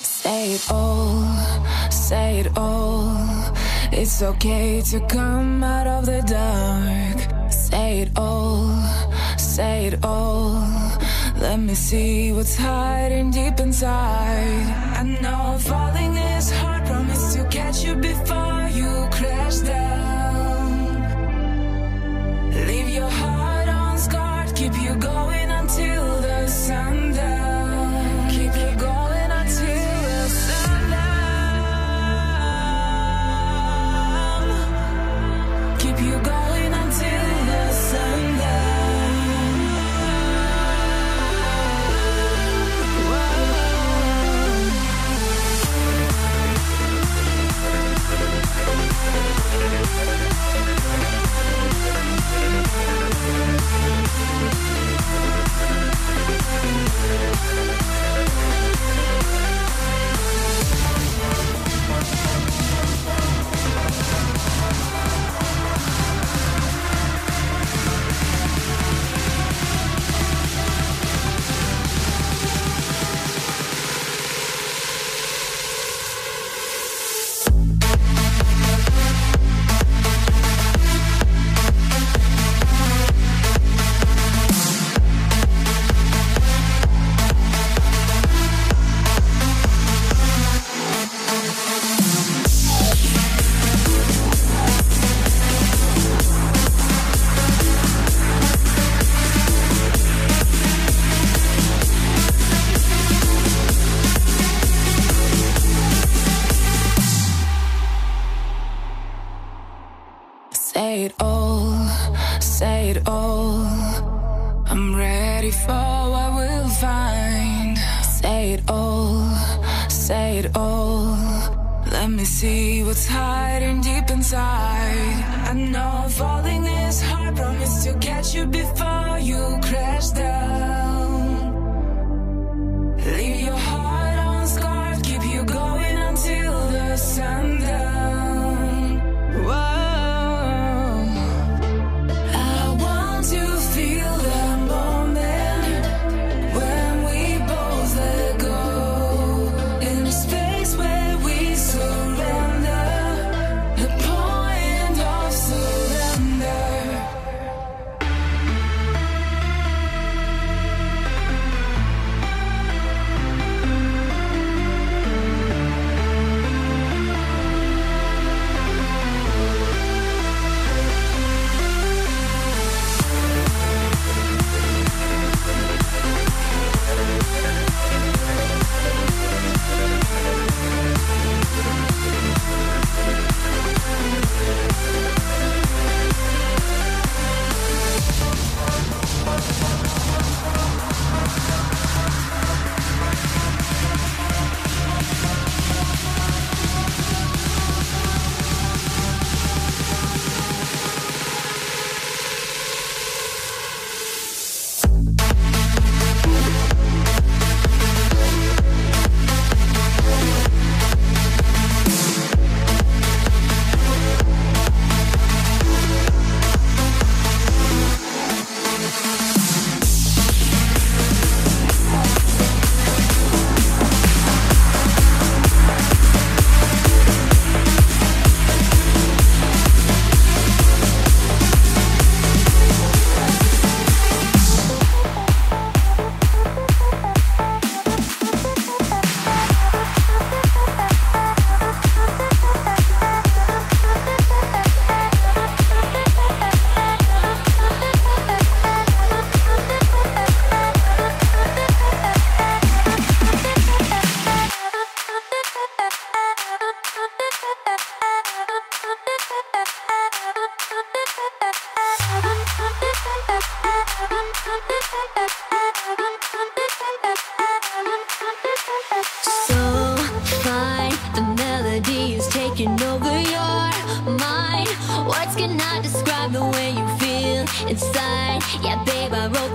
Say it all, say it all. It's okay to come out of the dark. Say it all, say it all. Let me see what's hiding deep inside. I know falling is hard, promise to catch you before.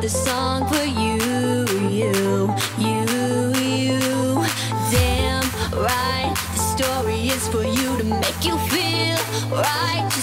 the song for you, you, you, you. Damn right, the story is for you to make you feel right.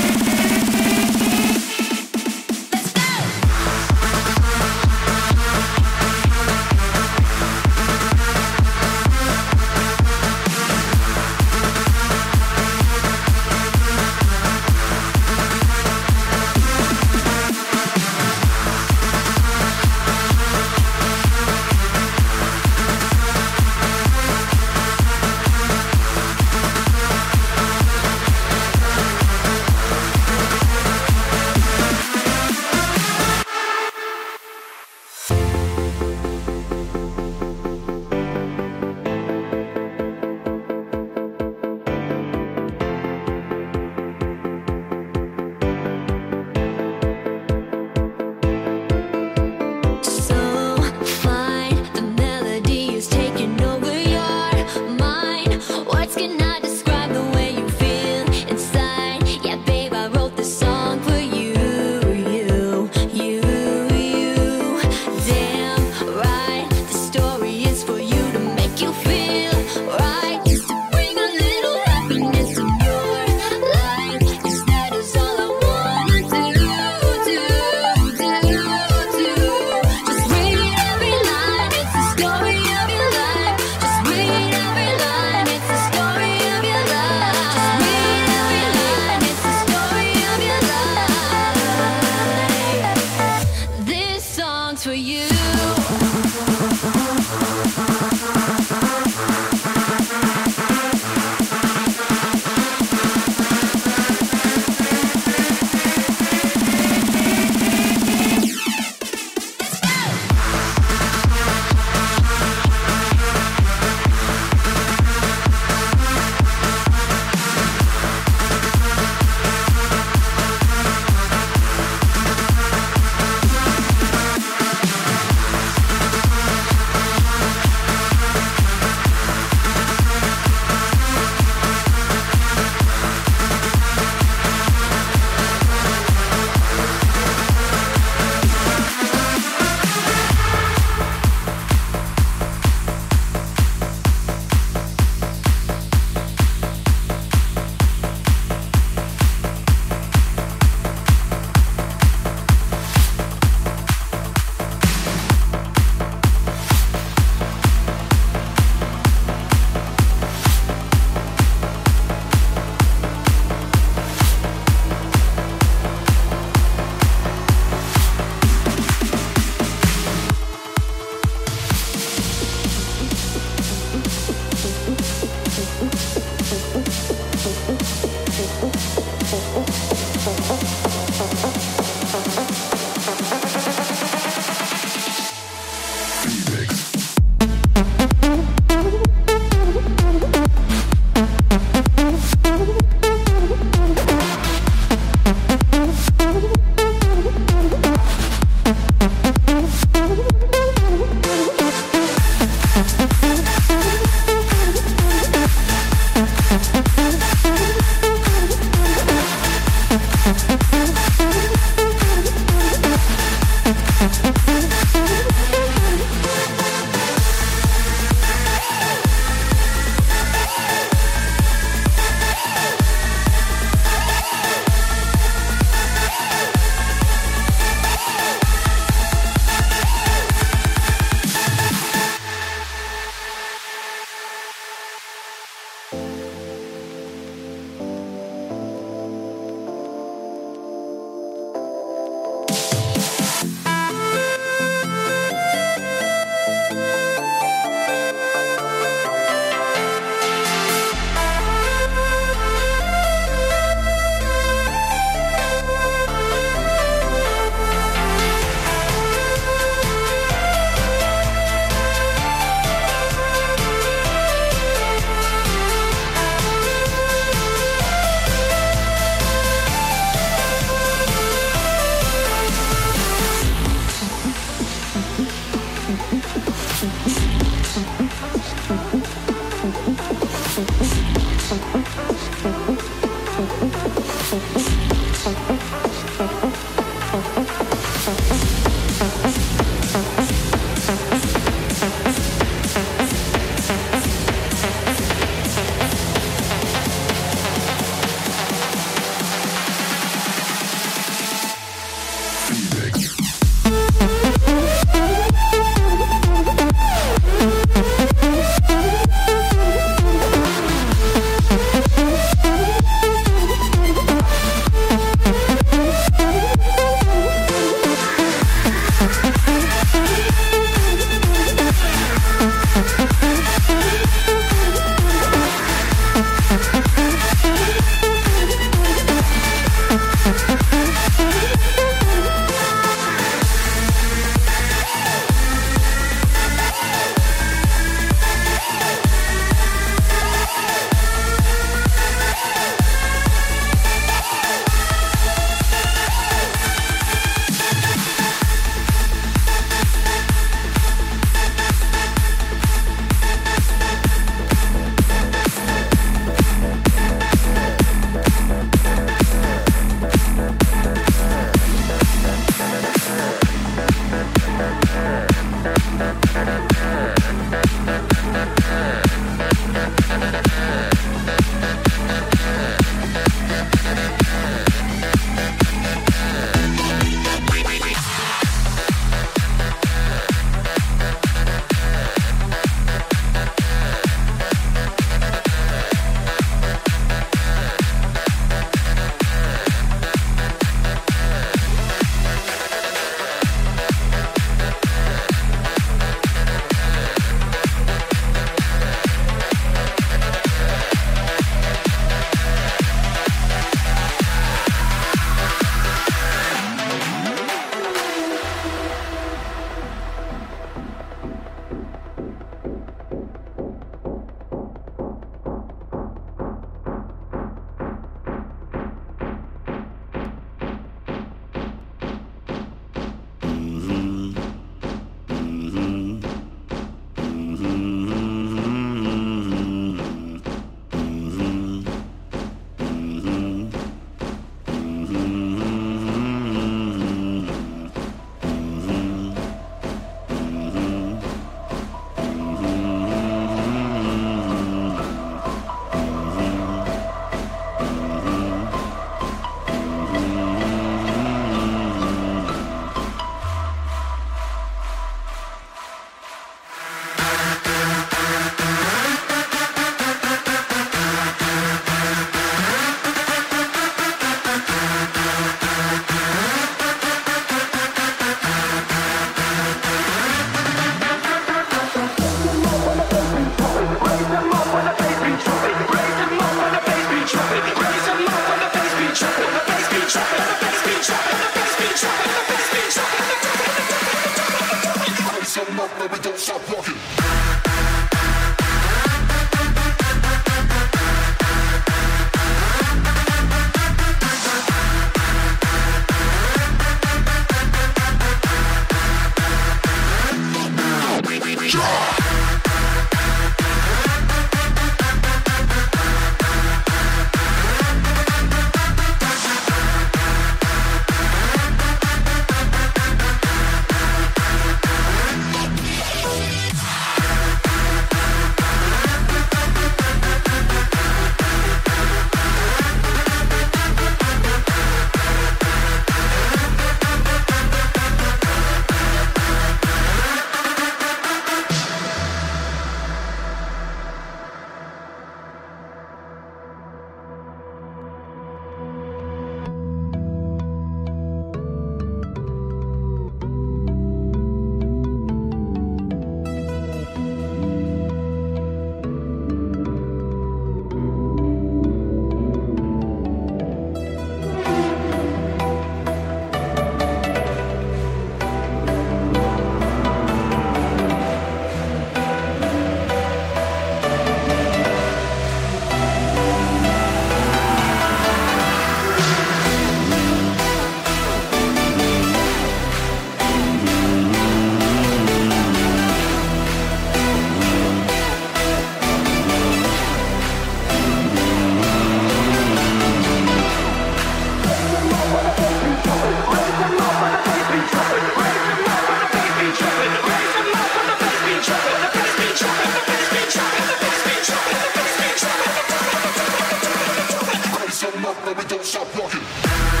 don't we don't stop walking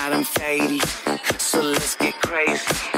I'm faded. So let's get crazy.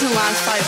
Nuance 5